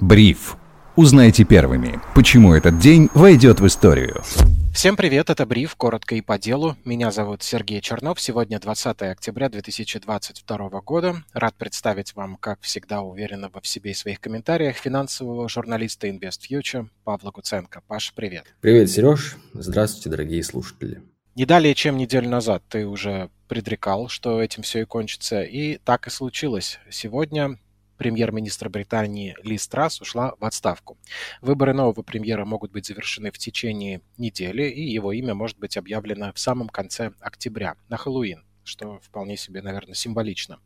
Бриф. Узнайте первыми, почему этот день войдет в историю. Всем привет, это Бриф, коротко и по делу. Меня зовут Сергей Чернов. Сегодня 20 октября 2022 года. Рад представить вам, как всегда, уверенного в себе и своих комментариях финансового журналиста InvestFuture Павла Гуценко. Паш, привет. Привет, Сереж. Здравствуйте, дорогие слушатели. Не далее, чем неделю назад ты уже предрекал, что этим все и кончится, и так и случилось. Сегодня премьер-министра Британии Ли Страс ушла в отставку. Выборы нового премьера могут быть завершены в течение недели, и его имя может быть объявлено в самом конце октября, на Хэллоуин что вполне себе, наверное, символично.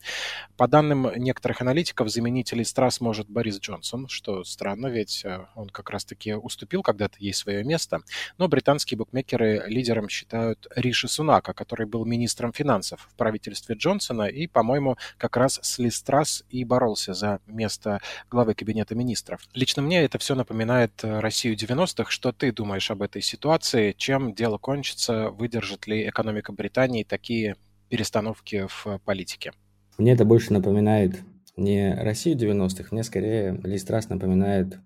По данным некоторых аналитиков, заменитель Страс может Борис Джонсон, что странно, ведь э, он как раз-таки уступил когда-то ей свое место. Но британские букмекеры лидером считают Риши Сунака, который был министром финансов в правительстве Джонсона и, по-моему, как раз с Ли Страс и боролся за место главы кабинета министров. Лично мне это все напоминает э, Россию 90-х. Что ты думаешь об этой ситуации? Чем дело кончится? Выдержит ли экономика Британии такие перестановки в политике. Мне это больше напоминает не Россию 90-х, мне скорее Лист раз напоминает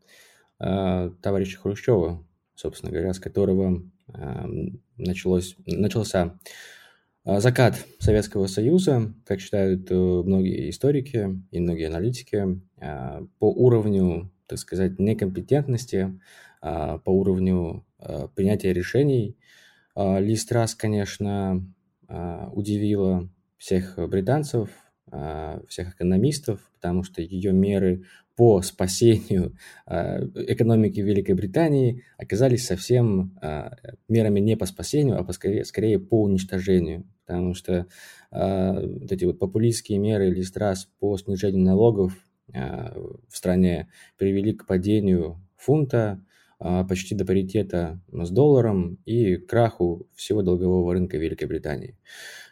э, товарища Хрущева, собственно говоря, с которого э, началось, начался э, закат Советского Союза, как считают э, многие историки и многие аналитики, э, по уровню, так сказать, некомпетентности, по уровню принятия решений. Лист раз, конечно, удивила всех британцев, а, всех экономистов, потому что ее меры по спасению а, экономики Великобритании оказались совсем мерами не по спасению, а по, скорее, скорее по уничтожению. Потому что вот эти вот популистские меры или страс по снижению налогов в стране привели к падению фунта, а, почти до паритета с долларом и краху всего долгового рынка Великобритании.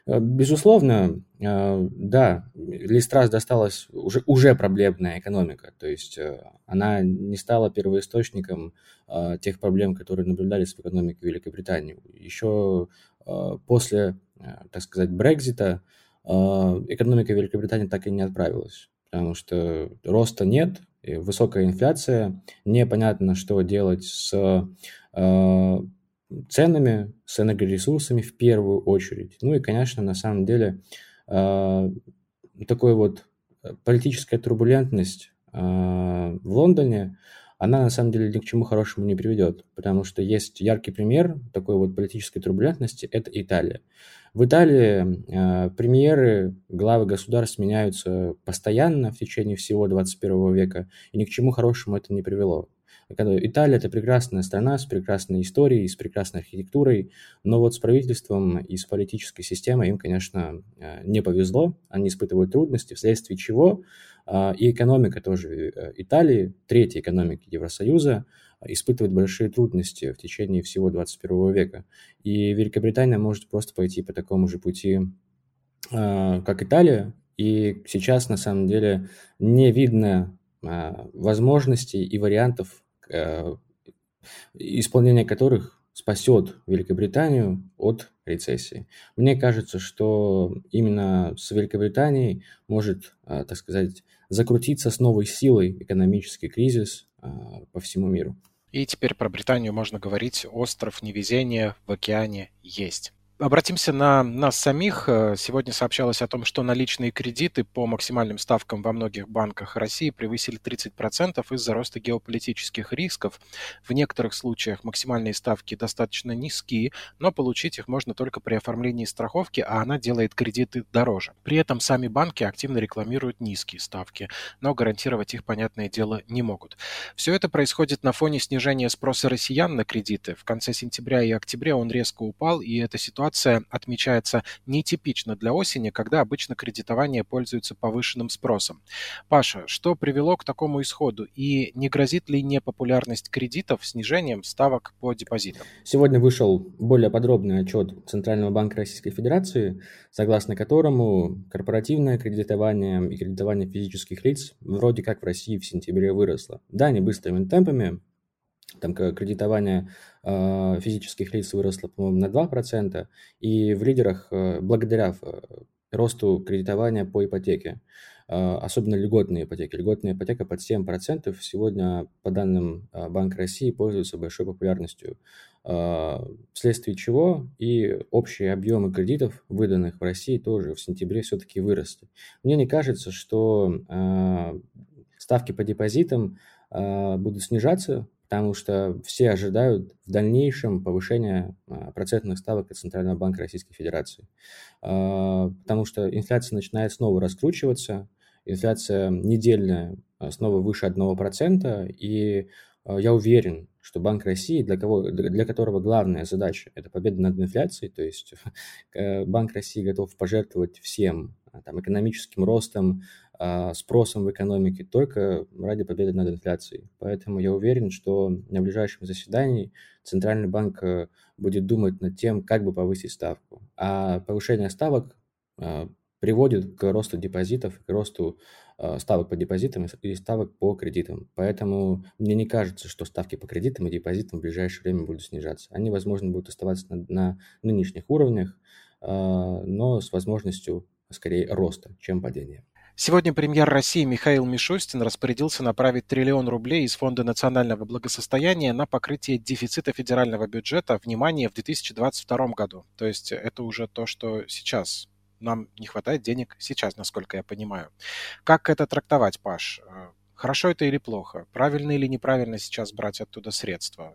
Э, безусловно, э, да, Листрас досталась уже, уже проблемная экономика, то есть э, она не стала первоисточником тех проблем, которые наблюдались в экономике Великобритании. Еще после, так сказать, Брекзита экономика Великобритании так и не отправилась, потому что роста нет, высокая инфляция, непонятно, что делать с э, ценами, с энергоресурсами в первую очередь. Ну и, конечно, на самом деле э, такой вот политическая турбулентность э, в Лондоне, она на самом деле ни к чему хорошему не приведет, потому что есть яркий пример такой вот политической турбулентности – это Италия. В Италии э, премьеры, главы государств меняются постоянно в течение всего 21 века, и ни к чему хорошему это не привело. Италия – это прекрасная страна с прекрасной историей, с прекрасной архитектурой, но вот с правительством и с политической системой им, конечно, э, не повезло, они испытывают трудности, вследствие чего э, и экономика тоже э, Италии, третьей экономики Евросоюза, испытывает большие трудности в течение всего 21 века. И Великобритания может просто пойти по такому же пути, как Италия. И сейчас, на самом деле, не видно возможностей и вариантов, исполнение которых спасет Великобританию от рецессии. Мне кажется, что именно с Великобританией может, так сказать, закрутиться с новой силой экономический кризис по всему миру. И теперь про Британию можно говорить. Остров невезения в океане есть. Обратимся на нас самих. Э, сегодня сообщалось о том, что наличные кредиты по максимальным ставкам во многих банках России превысили 30% из-за роста геополитических рисков. В некоторых случаях максимальные ставки достаточно низкие, но получить их можно только при оформлении страховки, а она делает кредиты дороже. При этом сами банки активно рекламируют низкие ставки, но гарантировать их, понятное дело, не могут. Все это происходит на фоне снижения спроса россиян на кредиты. В конце сентября и октября он резко упал, и эта ситуация ситуация отмечается нетипично для осени, когда обычно кредитование пользуется повышенным спросом. Паша, что привело к такому исходу и не грозит ли непопулярность кредитов снижением ставок по депозитам? Сегодня вышел более подробный отчет Центрального банка Российской Федерации, согласно которому корпоративное кредитование и кредитование физических лиц вроде как в России в сентябре выросло. Да, не быстрыми темпами, там кредитование э, физических лиц выросло, по-моему, на 2%, и в лидерах, э, благодаря э, росту кредитования по ипотеке. особенно льготные ипотеки. Льготная ипотека под 7% сегодня, по данным Банка России, пользуется большой популярностью, вследствие чего и общие объемы кредитов, выданных в России, тоже в сентябре все-таки выросли. Мне не кажется, что ставки по депозитам будут снижаться, потому что все ожидают в дальнейшем повышения а, процентных ставок от Центрального банка Российской Федерации. А, потому что инфляция начинает снова раскручиваться, инфляция недельная а, снова выше 1%, и я уверен, что Банк России, для, кого, для которого главная задача – это победа над инфляцией, то есть э, Банк России готов пожертвовать всем, там, экономическим ростом, спросом в экономике только ради победы над инфляцией. Поэтому я уверен, что на ближайшем заседании Центральный банк э, будет думать над тем, как бы повысить ставку. А повышение ставок а, приводит к росту депозитов, к росту а, ставок по депозитам и ставок по кредитам. Поэтому мне не кажется, что ставки по кредитам и депозитам в ближайшее время будут снижаться. Они, возможно, будут оставаться на, на нынешних уровнях, но с возможностью скорее роста, чем падения. Сегодня премьер России Михаил Мишустин распорядился направить триллион рублей из Фонда национального благосостояния на покрытие дефицита федерального бюджета, внимание, в 2022 году. То есть это уже то, что сейчас нам не хватает денег сейчас, насколько я понимаю. Как это трактовать, Паш? Э, хорошо это или плохо? Правильно или неправильно сейчас брать оттуда средства?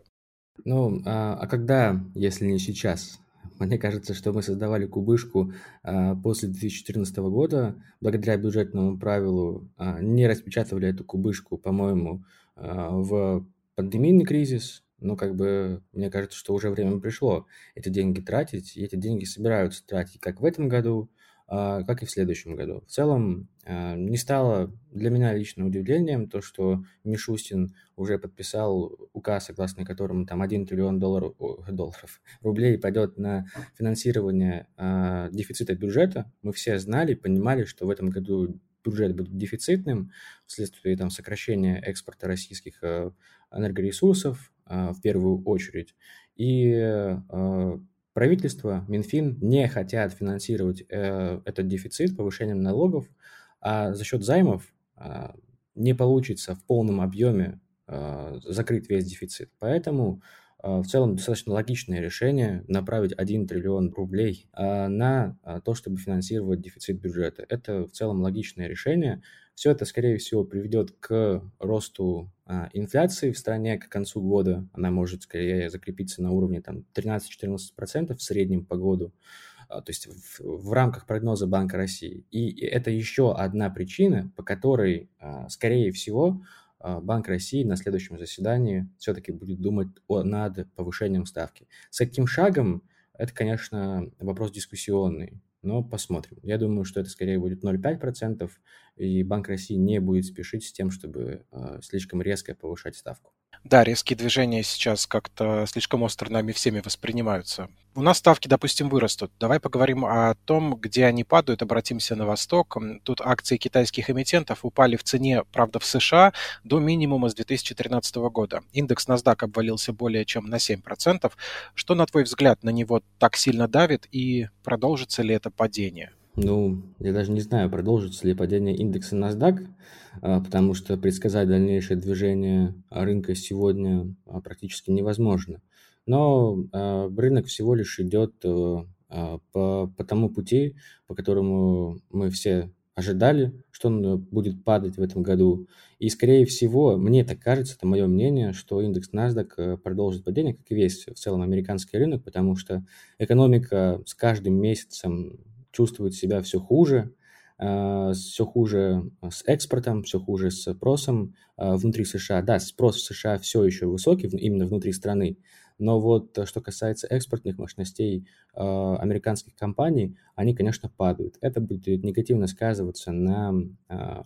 Ну, а, а когда, если не сейчас? Мне кажется, что мы создавали кубышку а, после 2014 года, благодаря бюджетному правилу а, не распечатывали эту кубышку, по-моему, а, в пандемийный кризис, но как бы мне кажется, что уже время пришло эти деньги тратить, и эти деньги собираются тратить как в этом году, а, как и в следующем году. В целом, не стало для меня лично удивлением то, что Мишустин уже подписал указ, согласно которому там 1 триллион долларов, долларов рублей пойдет на финансирование а, дефицита бюджета. Мы все знали, понимали, что в этом году бюджет будет дефицитным вследствие там, сокращения экспорта российских энергоресурсов в первую очередь. И правительство, Минфин не хотят финансировать э, этот дефицит повышением налогов, а за счет займов э, не получится в полном объеме э, закрыть весь дефицит. Поэтому э, в целом достаточно логичное решение направить 1 триллион рублей на то, чтобы финансировать дефицит бюджета. Это в целом логичное решение. Все это, скорее всего, приведет к росту а, инфляции в стране к концу года. Она может скорее закрепиться на уровне там, 13-14% в среднем по году, а, то есть в, в рамках прогноза Банка России. И это еще одна причина, по которой, а, скорее всего, Банк России на следующем заседании все-таки будет думать о, над повышением ставки. С каким шагом, это, конечно, вопрос дискуссионный но посмотрим. Я думаю, что это скорее будет 0,5%, и Банк России не будет спешить с тем, чтобы слишком резко повышать ставку. Да, резкие движения сейчас как-то слишком остро нами всеми воспринимаются. У нас ставки, допустим, вырастут. Давай поговорим о том, где они падают. Обратимся на восток. Тут акции китайских эмитентов упали в цене, правда, в США до минимума с 2013 года. Индекс NASDAQ обвалился более чем на 7%. Что, на твой взгляд, на него так сильно давит и продолжится ли это падение? Ну, я даже не знаю, продолжится ли падение индекса NASDAQ, а, потому что предсказать дальнейшее движение рынка сегодня а, практически невозможно. Но а, рынок всего лишь идет э, по, по тому пути, по которому мы все ожидали, что он будет падать в этом году. И, скорее всего, мне так кажется, это мое мнение, что индекс NASDAQ э, продолжит падение, как и весь в целом американский рынок, потому что экономика с каждым месяцем чувствует себя все хуже, а, все хуже с экспортом, все хуже с спросом а, внутри США. Да, спрос в США все еще высокий, именно внутри страны, но вот э, что касается экспортных мощностей американских компаний, они, конечно, падают. Это будет негативно сказываться на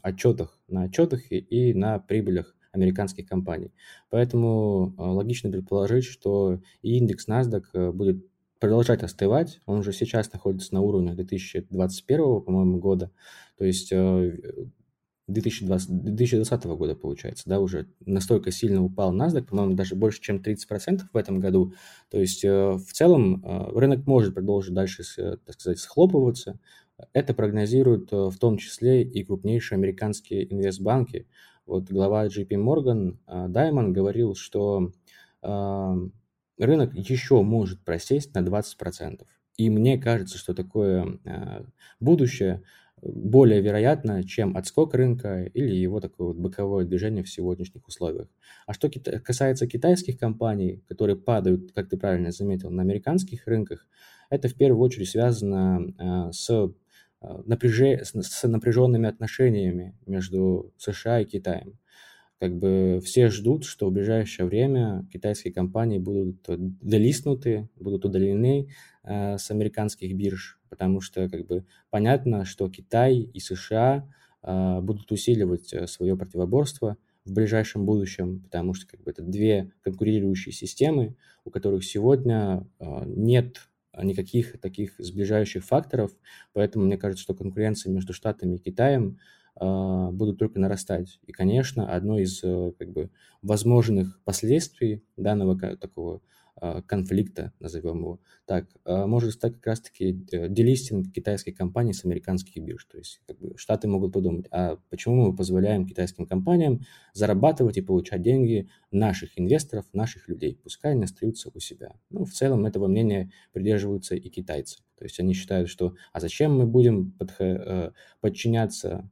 отчетах, на отчетах и на прибылях американских компаний. Поэтому логично предположить, что и индекс NASDAQ э, будет продолжать остывать. Он уже сейчас находится на уровне 2021, по-моему, года. То есть 2020, э, 2020 года, получается, да, уже настолько сильно упал NASDAQ, по-моему, даже больше, чем 30% в этом году. То есть э, в целом э, рынок может продолжить дальше, так сказать, схлопываться. Это прогнозируют в том числе и крупнейшие американские инвестбанки. Вот глава JP Morgan Даймон говорил, что рынок еще может просесть на 20%. И мне кажется, что такое будущее более вероятно, чем отскок рынка или его такое вот боковое движение в сегодняшних условиях. А что касается китайских компаний, которые падают, как ты правильно заметил, на американских рынках, это в первую очередь связано а, с, а, напряже... с напряженными отношениями между США и Китаем. Как бы все ждут, что в ближайшее время китайские компании будут делистнуты, будут удалены э, с американских бирж, потому что как бы понятно, что Китай и США э, будут усиливать э, свое противоборство в ближайшем будущем, потому что как бы это две конкурирующие системы, у которых сегодня э, нет никаких таких сближающих факторов, поэтому мне кажется, что конкуренция между Штатами и Китаем будут только нарастать. И, конечно, одно из э, как бы возможных последствий данного такого а, конфликта, назовем его так, а, может стать как раз-таки э, делистинг китайской компании с американских бирж. То есть как бы, Штаты могут подумать, а почему мы позволяем китайским компаниям зарабатывать и получать деньги наших инвесторов, наших людей, пускай они остаются у себя. Ну, в целом этого мнения придерживаются и китайцы. То есть они считают, что а зачем мы будем э, подчиняться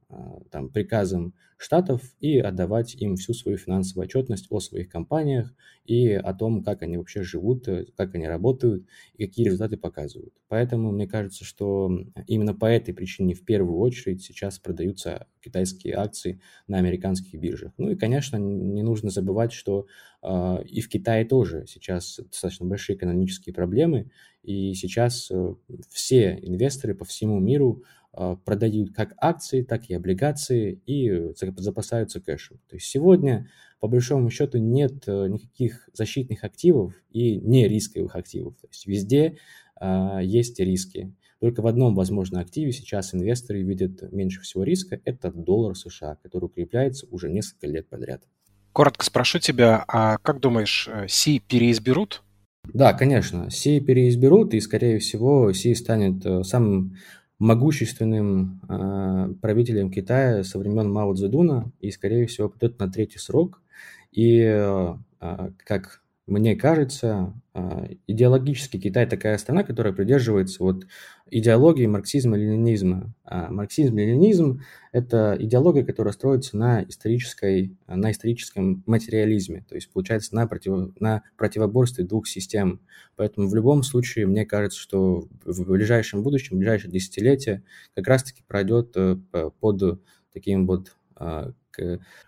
там, приказам штатов и отдавать им всю свою финансовую отчетность о своих компаниях и о том, как они вообще живут, э, как они работают и какие результаты показывают. Поэтому мне кажется, что именно по этой причине в первую очередь сейчас продаются китайские акции на американских биржах. Ну и, конечно, не нужно забывать, что э, и в Китае тоже сейчас достаточно большие экономические проблемы, и сейчас э, все инвесторы по всему миру а, продают как акции, так и облигации и запасаются кэшем. То есть сегодня, по большому счету, нет э, никаких защитных активов и не рисковых активов. То есть везде есть риски. Только в одном, возможно, активе сейчас инвесторы видят меньше всего риска. Это доллар США, который укрепляется уже несколько лет подряд. Коротко спрошу тебя, а как думаешь, э, Си переизберут? Да, конечно, Си переизберут, и, скорее всего, Си станет э, самым могущественным э, правителем Китая со времен Мао Цзэдуна и, скорее всего, придет на третий срок. И, э, как мне кажется, а, идеологически Китай такая страна, которая придерживается вот идеологии марксизма-ленинизма. А марксизм-ленинизм – это идеология, которая строится на, исторической, на историческом материализме, то есть, получается, на, против, на противоборстве двух систем. Поэтому в любом случае, мне кажется, что в ближайшем будущем, в ближайшее десятилетие как раз-таки пройдет э, под таким вот а,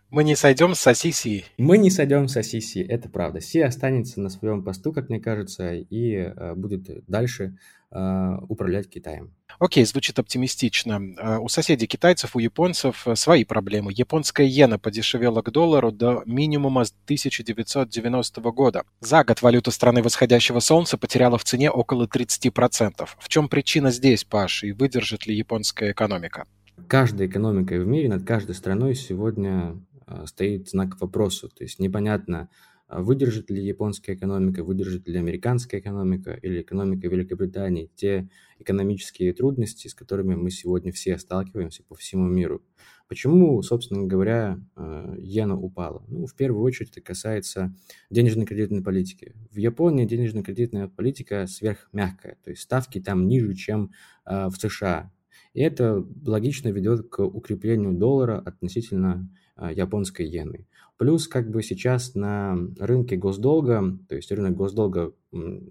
мы не сойдем с Асиси. Мы не сойдем с Асиси, это правда. Си останется на своем посту, как мне кажется, и э, будет дальше э, управлять Китаем. Окей, звучит оптимистично. У соседей китайцев, у японцев э, свои проблемы. Японская иена подешевела к доллару до минимума с 1990 года. За год валюта страны восходящего солнца потеряла в цене около 30%. В чем причина здесь, Паш, и выдержит ли японская экономика? Каждой экономикой в мире, над каждой страной сегодня а, стоит знак вопроса. То есть непонятно, а, выдержит ли японская экономика, выдержит ли американская экономика или экономика Великобритании те экономические трудности, с которыми мы сегодня все сталкиваемся по всему миру. Почему, собственно говоря, а, иена упала? Ну, в первую очередь это касается денежно-кредитной политики. В Японии денежно-кредитная политика сверхмягкая, то есть ставки там ниже, чем в США. И это логично ведет к укреплению доллара относительно а, японской иены. Плюс как бы сейчас на рынке госдолга, то есть рынок госдолга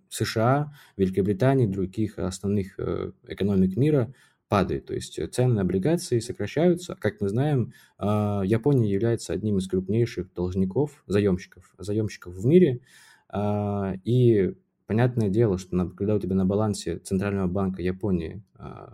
США, Великобритании, других основных э, экономик мира падает. То есть цены на облигации сокращаются. Как мы знаем, а, Япония является одним из крупнейших должников, заемщиков, заемщиков в мире. А, и понятное дело, что когда у тебя на балансе Центрального банка Японии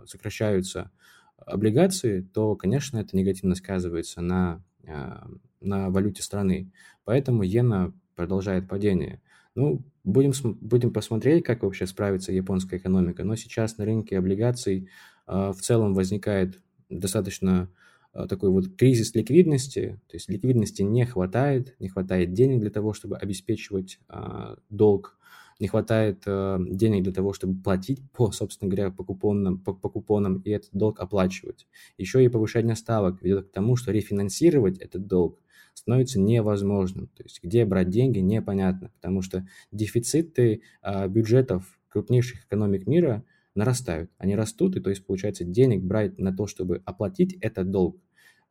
сокращаются облигации, то, конечно, это негативно сказывается на а, на валюте страны. Поэтому иена продолжает падение. Ну, будем, будем посмотреть, как вообще справится японская экономика. Но сейчас на рынке облигаций э, в целом возникает достаточно э, такой вот кризис ликвидности. То есть ликвидности не хватает, не хватает денег для того, чтобы обеспечивать э, долг не хватает э, денег для того, чтобы платить по, собственно говоря, по купонам, по, по купонам и этот долг оплачивать. Еще и повышение ставок ведет к тому, что рефинансировать этот долг становится невозможным. То есть где брать деньги, непонятно, потому что дефициты э, бюджетов крупнейших экономик мира нарастают. Они растут, и то есть получается денег брать на то, чтобы оплатить этот долг,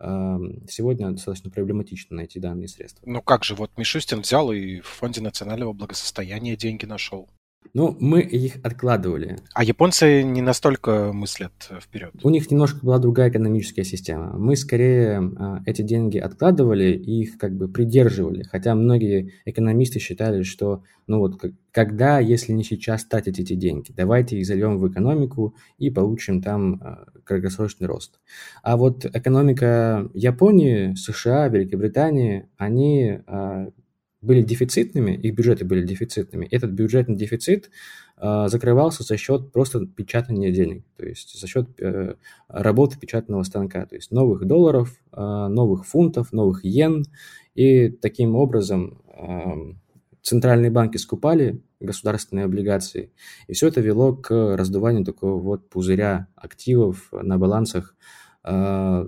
сегодня достаточно проблематично найти данные средства. Ну как же, вот Мишустин взял и в Фонде национального благосостояния деньги нашел. Ну, мы их откладывали. А японцы не настолько мыслят вперед. У них немножко была другая экономическая система. Мы скорее а, эти деньги откладывали и их как бы придерживали. Хотя многие экономисты считали, что ну вот когда, если не сейчас тратить эти деньги, давайте их зальем в экономику и получим там а, краткосрочный рост. А вот экономика Японии, США, Великобритании, они а, были дефицитными, их бюджеты были дефицитными, этот бюджетный дефицит э, закрывался за счет просто печатания денег, то есть за счет э, работы печатного станка, то есть новых долларов, э, новых фунтов, новых йен, и таким образом э, центральные банки скупали государственные облигации, и все это вело к раздуванию такого вот пузыря активов на балансах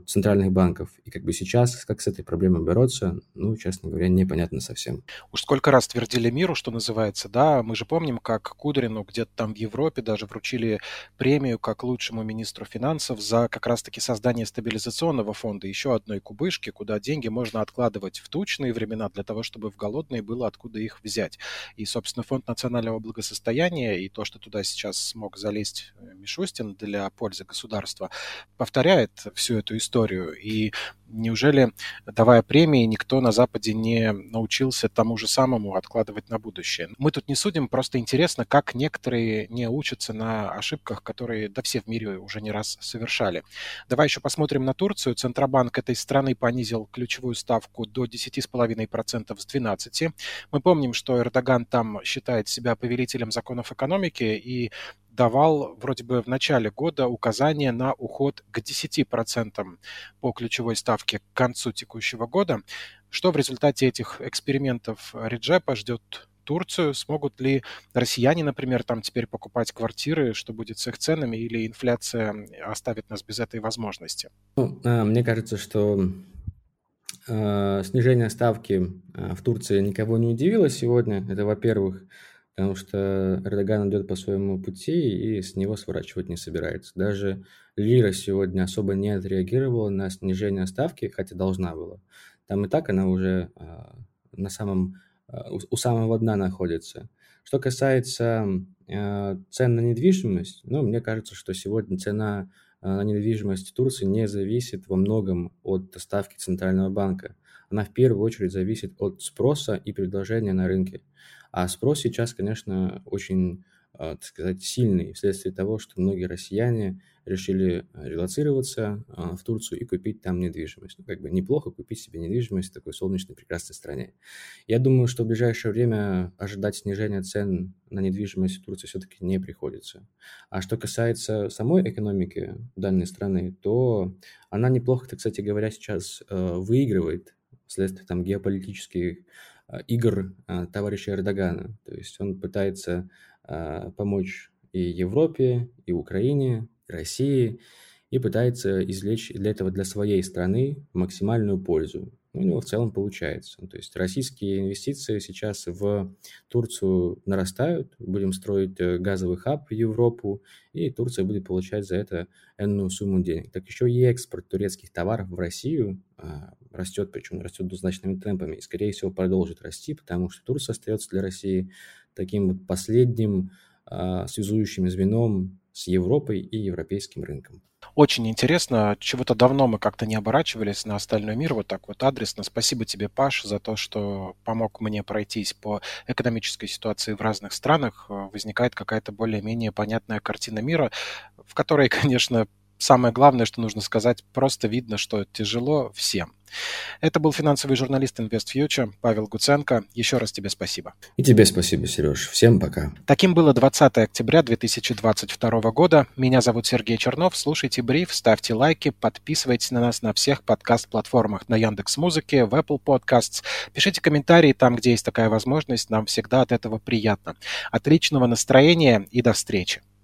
центральных банков. И как бы сейчас, как с этой проблемой бороться, ну, честно говоря, непонятно совсем. Уж сколько раз твердили миру, что называется, да, мы же помним, как Кудрину где-то там в Европе даже вручили премию как лучшему министру финансов за как раз-таки создание стабилизационного фонда, еще одной кубышки, куда деньги можно откладывать в тучные времена для того, чтобы в голодные было откуда их взять. И, собственно, фонд национального благосостояния и то, что туда сейчас смог залезть э, Мишустин для пользы государства, повторяет всю эту историю. И неужели, давая премии, никто на Западе не научился тому же самому откладывать на будущее? Мы тут не судим, просто интересно, как некоторые не учатся на ошибках, которые да все в мире уже не раз совершали. Давай еще посмотрим на Турцию. Центробанк этой страны понизил ключевую ставку до 10,5% с 12%. Мы помним, что Эрдоган там считает себя повелителем законов экономики, и давал вроде бы в начале года указание на уход к 10% по ключевой ставке к концу текущего года. Что в результате этих экспериментов Реджепа ждет Турцию? Смогут ли россияне, например, там теперь покупать квартиры? Что будет с их ценами? Или инфляция оставит нас без этой возможности? Ну, а, мне кажется, что э, снижение ставки э, в Турции никого не удивило сегодня. Это, во-первых потому что Эрдоган идет по своему пути и с него сворачивать не собирается. Даже Лира сегодня особо не отреагировала на снижение ставки, хотя должна была. Там и так она уже а, на самом, а, у самого дна находится. Что касается а, цен на недвижимость, ну, мне кажется, что сегодня цена на недвижимость Турции не зависит во многом от ставки Центрального банка. Она в первую очередь зависит от спроса и предложения на рынке. А спрос сейчас, конечно, очень, а, так сказать, сильный вследствие того, что многие россияне решили а, релацироваться а, в Турцию и купить там недвижимость. Ну, как бы неплохо купить себе недвижимость в такой солнечной, прекрасной стране. Я думаю, что в ближайшее время ожидать снижения цен на недвижимость в Турции все-таки не приходится. А что касается самой экономики данной страны, то она неплохо, так, кстати говоря, сейчас выигрывает вследствие там геополитических Э, игр э, товарища Эрдогана. То есть он пытается э, помочь и Европе, и Украине, и России, и пытается извлечь для этого для своей страны максимальную пользу. Ну, у него в целом получается. То есть российские инвестиции сейчас в Турцию нарастают. Будем строить газовый хаб в Европу, и Турция будет получать за это энную сумму денег. Так еще и экспорт турецких товаров в Россию а, растет, причем растет двузначными темпами, и, скорее всего, продолжит расти, потому что Турция остается для России таким вот последним а, связующим звеном с Европой и европейским рынком. Очень интересно. Чего-то давно мы как-то не оборачивались на остальной мир вот так вот адресно. Спасибо тебе, Паш, за то, что помог мне пройтись по экономической ситуации в разных странах. Возникает какая-то более-менее понятная картина мира, в которой, конечно, самое главное, что нужно сказать, просто видно, что тяжело всем. Это был финансовый журналист InvestFuture Павел Гуценко. Еще раз тебе спасибо. И тебе спасибо, Сереж. Всем пока. Таким было 20 октября 2022 года. Меня зовут Сергей Чернов. Слушайте бриф, ставьте лайки, подписывайтесь на нас на всех подкаст-платформах, на Яндекс Музыке, в Apple Podcasts. Пишите комментарии там, где есть такая возможность. Нам всегда от этого приятно. Отличного настроения и до встречи.